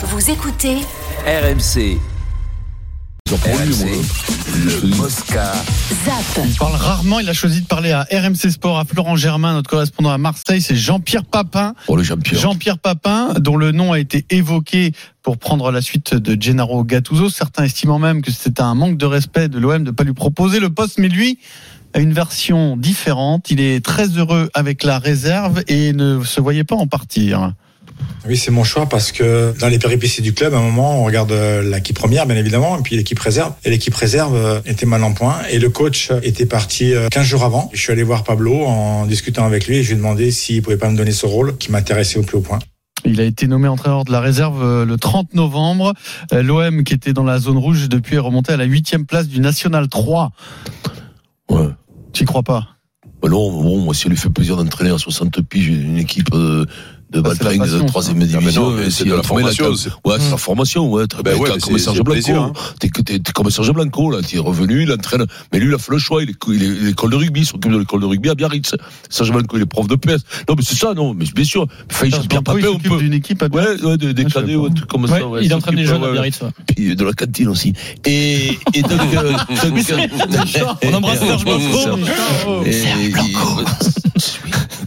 Vous écoutez RMC. RMC, le Mosca. ZAP. Il parle rarement, il a choisi de parler à RMC Sport, à Florent Germain, notre correspondant à Marseille, c'est Jean-Pierre Papin. Oh le Jean-Pierre. Jean-Pierre Papin, dont le nom a été évoqué pour prendre la suite de Gennaro Gattuso, certains estimant même que c'était un manque de respect de l'OM de ne pas lui proposer le poste, mais lui a une version différente. Il est très heureux avec la réserve et ne se voyait pas en partir. Oui, c'est mon choix parce que dans les péripéties du club, à un moment, on regarde euh, l'équipe première, bien évidemment, et puis l'équipe réserve. Et l'équipe réserve euh, était mal en point. Et le coach était parti euh, 15 jours avant. Je suis allé voir Pablo en discutant avec lui et je lui ai demandé s'il pouvait pas me donner ce rôle qui m'intéressait au plus haut point. Il a été nommé entraîneur de la réserve euh, le 30 novembre. Euh, L'OM, qui était dans la zone rouge depuis, est remonté à la huitième place du National 3. Ouais. Tu crois pas? Bah non, bon, moi, si elle lui fait plaisir d'entraîner à 60 piges une équipe euh, de Bah, Baltringue de troisième Ah, mais division, non, mais et c'est de la formation, Ouais, c'est Mm. la formation, ouais. Très Ben bien, ouais, comme Serge Blanco. hein. T'es, t'es, t'es comme Serge Blanco, là. T'es revenu, il entraîne. Mais lui, il a fait le choix. Il est, il est l'école de rugby, il s'occupe de l'école de rugby à Biarritz. Serge Blanco, il est prof de PS. Non, mais c'est ça, non, mais bien sûr. Enfin, Blanco, il Papin, on s'occupe peut. d'une équipe à Ouais, ouais, des, Ah, cadets, pas. ouais, trucs comme ça. Il entraîne les jeunes à Biarritz. Puis de la cantine aussi. Et, donc, euh, euh, On embrasse Serge Blanco. Et-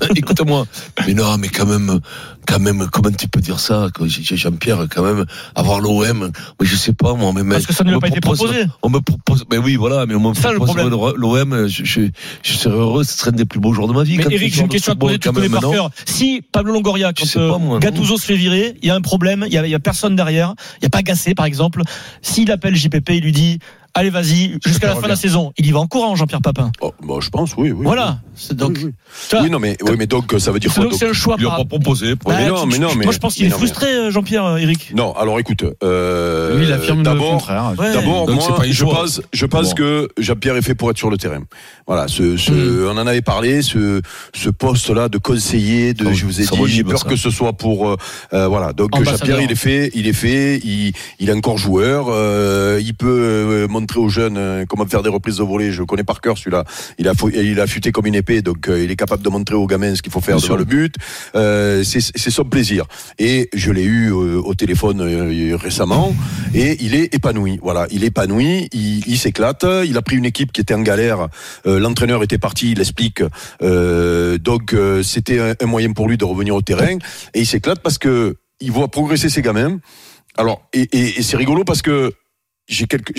Écoute-moi. Mais non, mais quand même, quand même, comment tu peux dire ça, Jean-Pierre, quand même, avoir l'OM, mais je sais pas, moi, mais, Parce que ça ne lui a pas été propose- proposé. On me propose, mais oui, voilà, mais on me Ça, propose l'OM, je, je, je serais heureux, ce serait un des plus beaux jours de ma vie. Mais Eric, j'ai une question à te poser, tu connais par cœur. Si Pablo Longoria, quand sais pas, euh, moi. Gattuso se fait virer, il y a un problème, il y a, il y a personne derrière, il n'y a pas Gassé par exemple. S'il appelle JPP, il lui dit Allez, vas-y, jusqu'à la fin de la saison. Il y va en courant, Jean-Pierre Papin. Oh, bah, je pense, oui, oui. Voilà. C'est donc, Oui, oui. Oui, non, mais, oui, mais donc, ça veut dire c'est quoi c'est un choix. Par- pas proposé. Bah, Mais non, mais non, mais- Moi, je pense qu'il est frustré, euh, Jean-Pierre, euh, Eric. Non, alors écoute, euh, Lui, il affirme le d'abord, contraire. Ouais. D'abord, moi, je pense, je pense Bon. que Jean-Pierre est fait pour être sur le terrain. Voilà, ce, ce, Hmm. on en avait parlé, ce, ce poste-là de conseiller, de, je vous ai dit, j'ai peur que ce soit pour, euh, voilà. Donc. Jean-Pierre, il est fait, il est fait, il, il est encore joueur, euh, il peut montrer aux jeunes euh, comment faire des reprises de volée. Je connais par cœur celui-là. Il a, il a futé comme une épée, donc euh, il est capable de montrer aux gamins ce qu'il faut faire Bien devant sûr. le but. Euh, c'est son plaisir. Et je l'ai eu euh, au téléphone euh, récemment, et il est épanoui. Voilà, il est épanoui, il, il s'éclate. Il a pris une équipe qui était en galère. Euh, L'entraîneur était parti, il l'explique. Euh, donc euh, c'était un, un moyen pour lui de revenir au terrain, et il s'éclate parce que il voit progresser ses gamins. Alors, et, et, et c'est rigolo parce que j'ai quelques,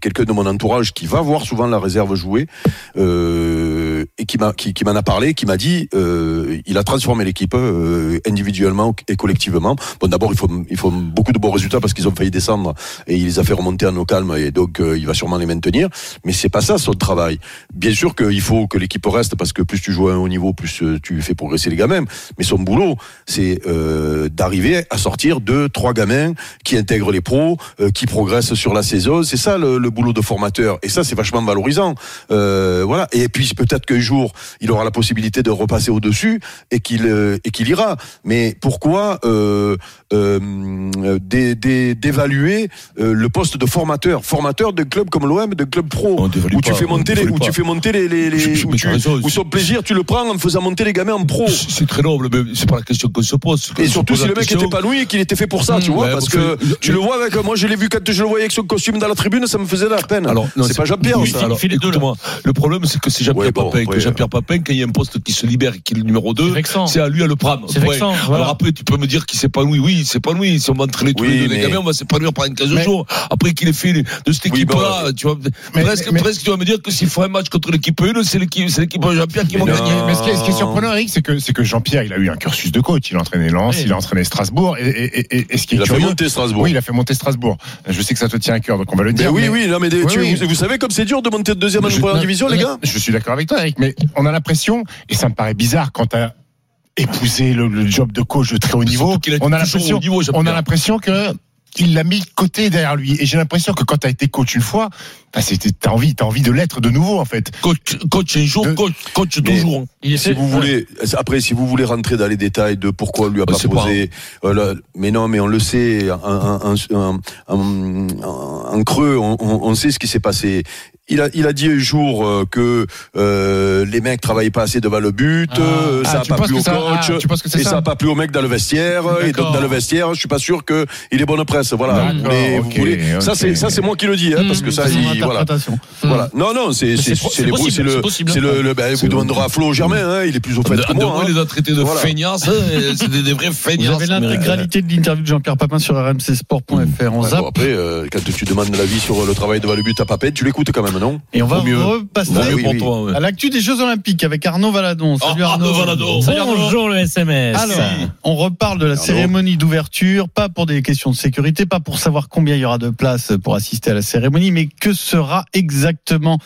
quelqu'un de mon entourage qui va voir souvent la réserve jouer. Euh, et qui m'a, qui, m'en a parlé, qui m'a dit, euh, il a transformé l'équipe euh, individuellement et collectivement. Bon, d'abord, il faut, il faut beaucoup de bons résultats parce qu'ils ont failli descendre et il les a fait remonter en eau calme et donc euh, il va sûrement les maintenir. Mais c'est pas ça son travail. Bien sûr qu'il faut que l'équipe reste parce que plus tu joues à un haut niveau, plus euh, tu fais progresser les gamins. Mais son boulot, c'est d'arriver à sortir deux, trois gamins qui intègrent les pros, qui progressent sur la saison. C'est ça le, le boulot de formateur. Et ça, c'est vachement valorisant. Voilà. Et puis peut-être qu'un jour, il aura la possibilité de repasser au-dessus et qu'il euh, et qu'il ira. Mais pourquoi euh, euh, d'évaluer euh, le poste de formateur, formateur d'un club comme l'OM, d'un club pro, où tu fais on monter les, où tu fais monter les, où, son plaisir, tu le prends en faisant monter les gamins en pro. C'est très noble, mais c'est pas la question qu'on se pose. Et surtout si le mec était épanoui et qu'il était fait pour ça, tu Mmh, vois, parce que tu le vois avec moi, je l'ai vu quand je le voyais avec son costume dans la tribune, ça me faisait de la peine. Alors, non, c'est pas Jean-Pierre, le problème, c'est que c'est Jean-Pierre Papin, que Jean-Pierre Papin, quand il y a un poste qui se libère et qui est le numéro 2, C'est à lui à le prendre. Alors après, tu peux me dire qu'il s'épanouit. Oui, il s'épanouit. Si on va entraîner tous Oui, les deux, gamins, on va s'épanouir pendant 15 Mais- jours. Après qu'il ait fait de cette Oui, équipe-là, bon, tu vois, mais- presque, mais- presque, tu vas me dire que s'il faut un match contre l'équipe 1, c'est l'équipe, c'est l'équipe Jean-Pierre qui va gagner. Mais ce qui est, ce qui est surprenant, Eric, c'est que, c'est que Jean-Pierre, il a eu un cursus de coach. Il a entraîné Lens, Oui. il a entraîné Strasbourg. Et, et, et, et ce qui est Il a fait monter Strasbourg. Oui, il a fait monter Strasbourg. Je sais que ça te tient à cœur, donc on va le Mais dire. oui, mais- oui, non, mais des- Oui, tu- oui. Vous, vous savez comme c'est dur de monter de deuxième en première division, les gars Je suis d'accord avec toi, Eric, mais on a l'impression, et ça me paraît bizarre quand t'as épousé le, le job de coach de très haut niveau, a on a l'impression, on a l'impression que il l'a mis de côté derrière lui. Et j'ai l'impression que quand t'as été coach une fois, bah, c'était, t'as envie, t'as envie de l'être de nouveau, en fait. Coach, coach un jour, De- coach, coach Mais- toujours. Il est si fait- vous voulez, après, si vous voulez rentrer dans les détails de pourquoi on lui a Bah, pas posé, euh, là, mais non, mais on le sait, en, en- en- en- en- en creux, on, on- on sait ce qui s'est passé. Il a, il a dit un jour euh, que euh, les mecs travaillaient pas assez devant le but, Ah. euh, ça Ah, a tu pas plu au ça- coach, ah, c'est et ça ça a pas plu au mec dans le vestiaire, et donc dans le vestiaire, je suis pas sûr que il est bonne presse. Voilà. Vous ça c'est ça c'est moi qui le dis, hein, parce que ça C'est il- mon voilà. interprétation. Voilà. Non non, c'est c'est c'est c'est c'est le c'est possible. c'est le, le ben, vous demanderez à Flo Germain, hein, il est plus au fait De, que moi. moi, hein. il les a traités de Voilà. hein, et c'était des vrais Vous feignasses. avez l'intégralité de l'interview de Jean-Pierre Papin sur rmcsport.fr. On zappe après, quand tu demandes l'avis sur le travail devant le but à Papette, tu l'écoutes quand même, non et on va repasser oui. ouais. à l'actu des Jeux Olympiques avec Arnaud Valadon. Salut Ah, Arnaud. Arnaud Valadon. Salut Arnaud. Bonjour le SMS. Alors, on reparle de la Arnaud. cérémonie d'ouverture, pas pour des questions de sécurité, pas pour savoir combien il y aura de places pour assister à la cérémonie, mais que sera exactement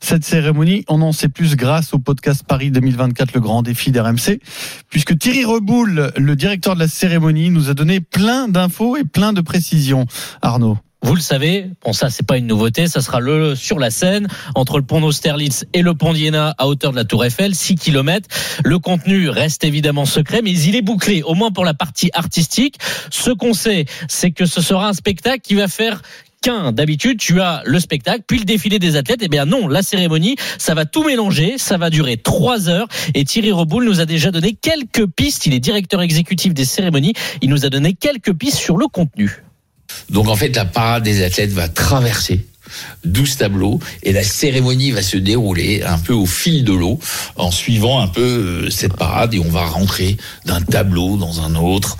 cette cérémonie? On en sait plus grâce au podcast Paris 2024, le grand défi d'RMC, puisque Thierry Reboul, le directeur de la cérémonie, nous a donné plein d'infos et plein de précisions. Arnaud. Vous le savez, bon ça c'est pas une nouveauté, ça sera le sur la scène entre le pont d'Austerlitz et le pont d'Iéna à hauteur de la Tour Eiffel, 6 km. Le contenu reste évidemment secret, mais il est bouclé, au moins pour la partie artistique. Ce qu'on sait, c'est que ce sera un spectacle qui va faire qu'un. D'habitude, tu as le spectacle, puis le défilé des athlètes. Eh bien non, la cérémonie, ça va tout mélanger, ça va durer trois heures. Et Thierry Reboul nous a déjà donné quelques pistes. Il est directeur exécutif des cérémonies. Il nous a donné quelques pistes sur le contenu. Donc en fait, la parade des athlètes va traverser 12 tableaux et la cérémonie va se dérouler un peu au fil de l'eau en suivant un peu euh, cette parade et on va rentrer d'un tableau dans un autre.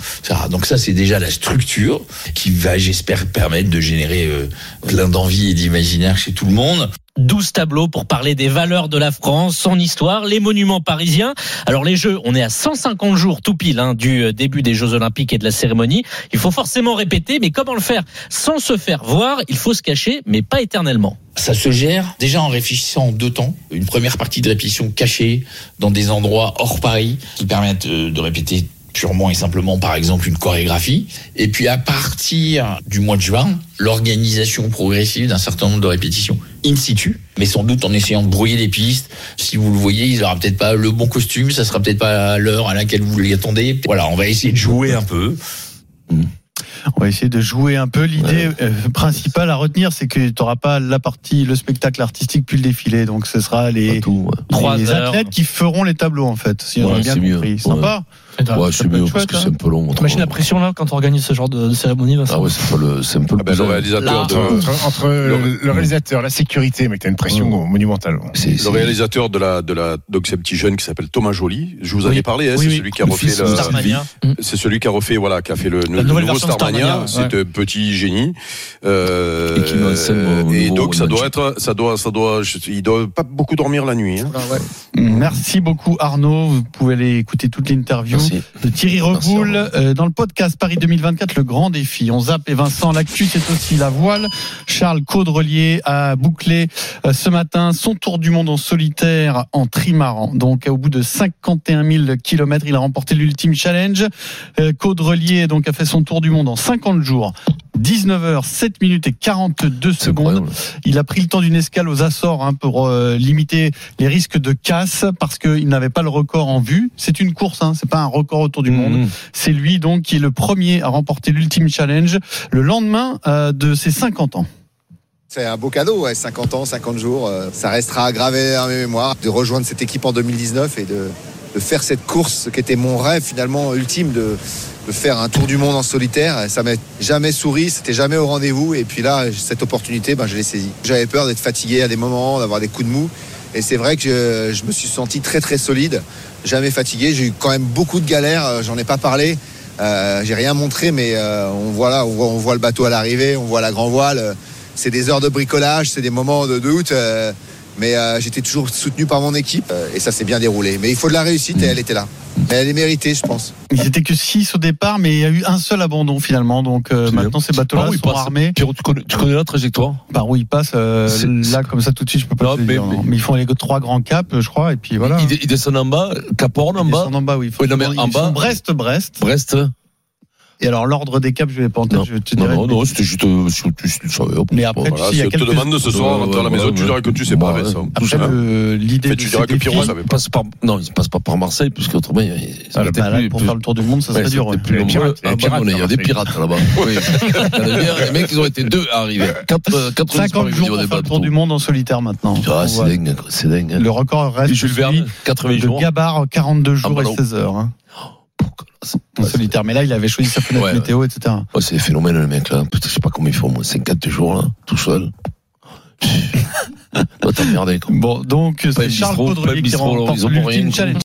Donc ça, c'est déjà la structure qui va, j'espère, permettre de générer euh, plein d'envie et d'imaginaire chez tout le monde. 12 tableaux pour parler des valeurs de la France, son histoire, les monuments parisiens. Alors les Jeux, on est à 150 jours tout pile hein, du euh, début des Jeux Olympiques et de la cérémonie. Il faut forcément répéter, mais comment le faire sans se faire voir? Il faut se cacher, mais pas éternellement. Ça se gère déjà en réfléchissant en deux temps. Une première partie de répétition cachée dans des endroits hors Paris qui permettent euh, de répéter purement et simplement par exemple une chorégraphie. Et puis à partir du mois de juin, l'organisation progressive d'un certain nombre de répétitions in situ, mais sans doute en essayant de brouiller les pistes. Si vous le voyez, il aura peut-être pas le bon costume, ça sera peut-être pas l'heure à laquelle vous l'y attendez. Voilà, on va essayer de jouer un peu. On va essayer de jouer un peu. L'idée euh, principale à retenir, c'est que tu n'auras pas la partie, le spectacle artistique puis le défilé. Donc ce sera les, Tout, ouais. Trois les athlètes qui feront les tableaux en fait. Si on Ouais, a bien c'est mieux. Sympa. Ouais, c'est mieux parce que c'est un peu long. T'imagines la pression là quand on organise ce genre de, de cérémonie Vincent Ah ouais, c'est pas le, c'est un peu Ah ben, le le plus- réalisateur de, Entre, entre le, le réalisateur, la sécurité, mec, t'as une pression monumentale. le réalisateur de la de la donc c'est un petit jeune qui s'appelle Thomas Joly. Je vous en Oui. ai parlé. Hein, Oui, c'est oui. celui qui a Le refait le, c'est celui qui a refait voilà qui a fait le, le nouvelle nouveau version de C'est un petit génie. Euh, Et qui donc ça doit être ça doit ça doit je- il doit pas beaucoup dormir la nuit. Hein. Merci beaucoup Arnaud. Vous pouvez aller écouter toute l'interview de Thierry Reboul euh, dans le podcast Paris 2024, le grand défi. On zappe et Vincent, l'actu c'est aussi la voile. Charles Caudrelier a bouclé euh, ce matin son tour du monde en solitaire en trimaran. Donc au bout de 51 000 kilomètres, il a remporté l'ultime challenge. Euh, Caudrelier donc a fait son tour du monde en 50 jours. 19h, 7 minutes et 42 C'est secondes. incroyable. Il a pris le temps d'une escale aux Açores hein, pour euh, limiter les risques de casse parce qu'il n'avait pas le record en vue. C'est une course, hein, c'est pas un record autour du monde. Mmh. C'est lui donc qui est le premier à remporter l'ultime challenge le lendemain euh, de ses 50 ans. C'est un beau cadeau, ouais, 50 ans, 50 jours. euh, ça restera gravé dans mes mémoires de rejoindre cette équipe en 2019 et de, de faire cette course qui était mon rêve finalement ultime de, de faire un tour du monde en solitaire. Ça m'a jamais souri, c'était jamais au rendez-vous. Et puis là, cette opportunité, ben, je l'ai saisie. J'avais peur d'être fatigué à des moments, d'avoir des coups de mou. Et c'est vrai que je, me suis senti très très solide, jamais fatigué. J'ai eu quand même beaucoup de galères, euh, j'en ai pas parlé. Euh, j'ai rien montré, mais euh, on, voit le bateau à l'arrivée, on voit la grand voile. c'est des heures de bricolage, c'est des moments de doute. Mais euh, j'étais toujours soutenu par mon équipe euh, et ça s'est bien déroulé. Mais il faut de la réussite et elle était là. Mais elle est méritée, je pense. Ils étaient que 6 au départ, mais il y a eu un seul abandon finalement. Donc euh, maintenant ces bateaux-là il sont passe armés. Pierrot, tu connais, tu connais la trajectoire? Par où ils passent euh, là comme ça tout de suite, je peux pas Non, te mais- dire, non. mais- mais ils font les trois grands caps, je crois, et puis voilà. il, il descend en bas, Caporne en Ils bas, descendent en bas, oui. Oui, non, mais Ils en font bas- Brest, Brest. Brest. Et alors, l'ordre des caps, je vais pas en tête, Non, je te non, dirai. non, non, c'était juste, euh, si tu, si savais. Mais après, Voilà, si a on te quelques- demande ce soir, Ouais, rentrer à la maison, tu diras que tu sais Bah, pas. Vincent. Après, ça. le- l'idée tu ces diras que Pierrot savait pas. passe par, non, il passe pas par Marseille, puisque autrement, il, Ah, bah, pour faire le tour du monde, ça serait dur. bah, non, Il y a des pirates là-bas. Bien, Les mecs, ils ont été deux à arriver. 4, 4 50 jours pour faire le tour du monde en solitaire maintenant. Ah, c'est dingue, quoi, c'est dingue. Le record reste Jules Verne, 80 de jours. Gabar, 42 jours Ah, bah et non. 16 heures. Hein, en solitaire. Mais là, il avait choisi sa fenêtre Ouais, météo, etc. Ouais, c'est phénoménal, le mec, là. Putain, je sais pas combien il faut, moi. 54 jours, là, tout seul. Toi, t'as merdé, quoi. Bon, donc, c'est Charles Caudrelier qui remporte l'horizon pour rien, l'Ultime. Challenge.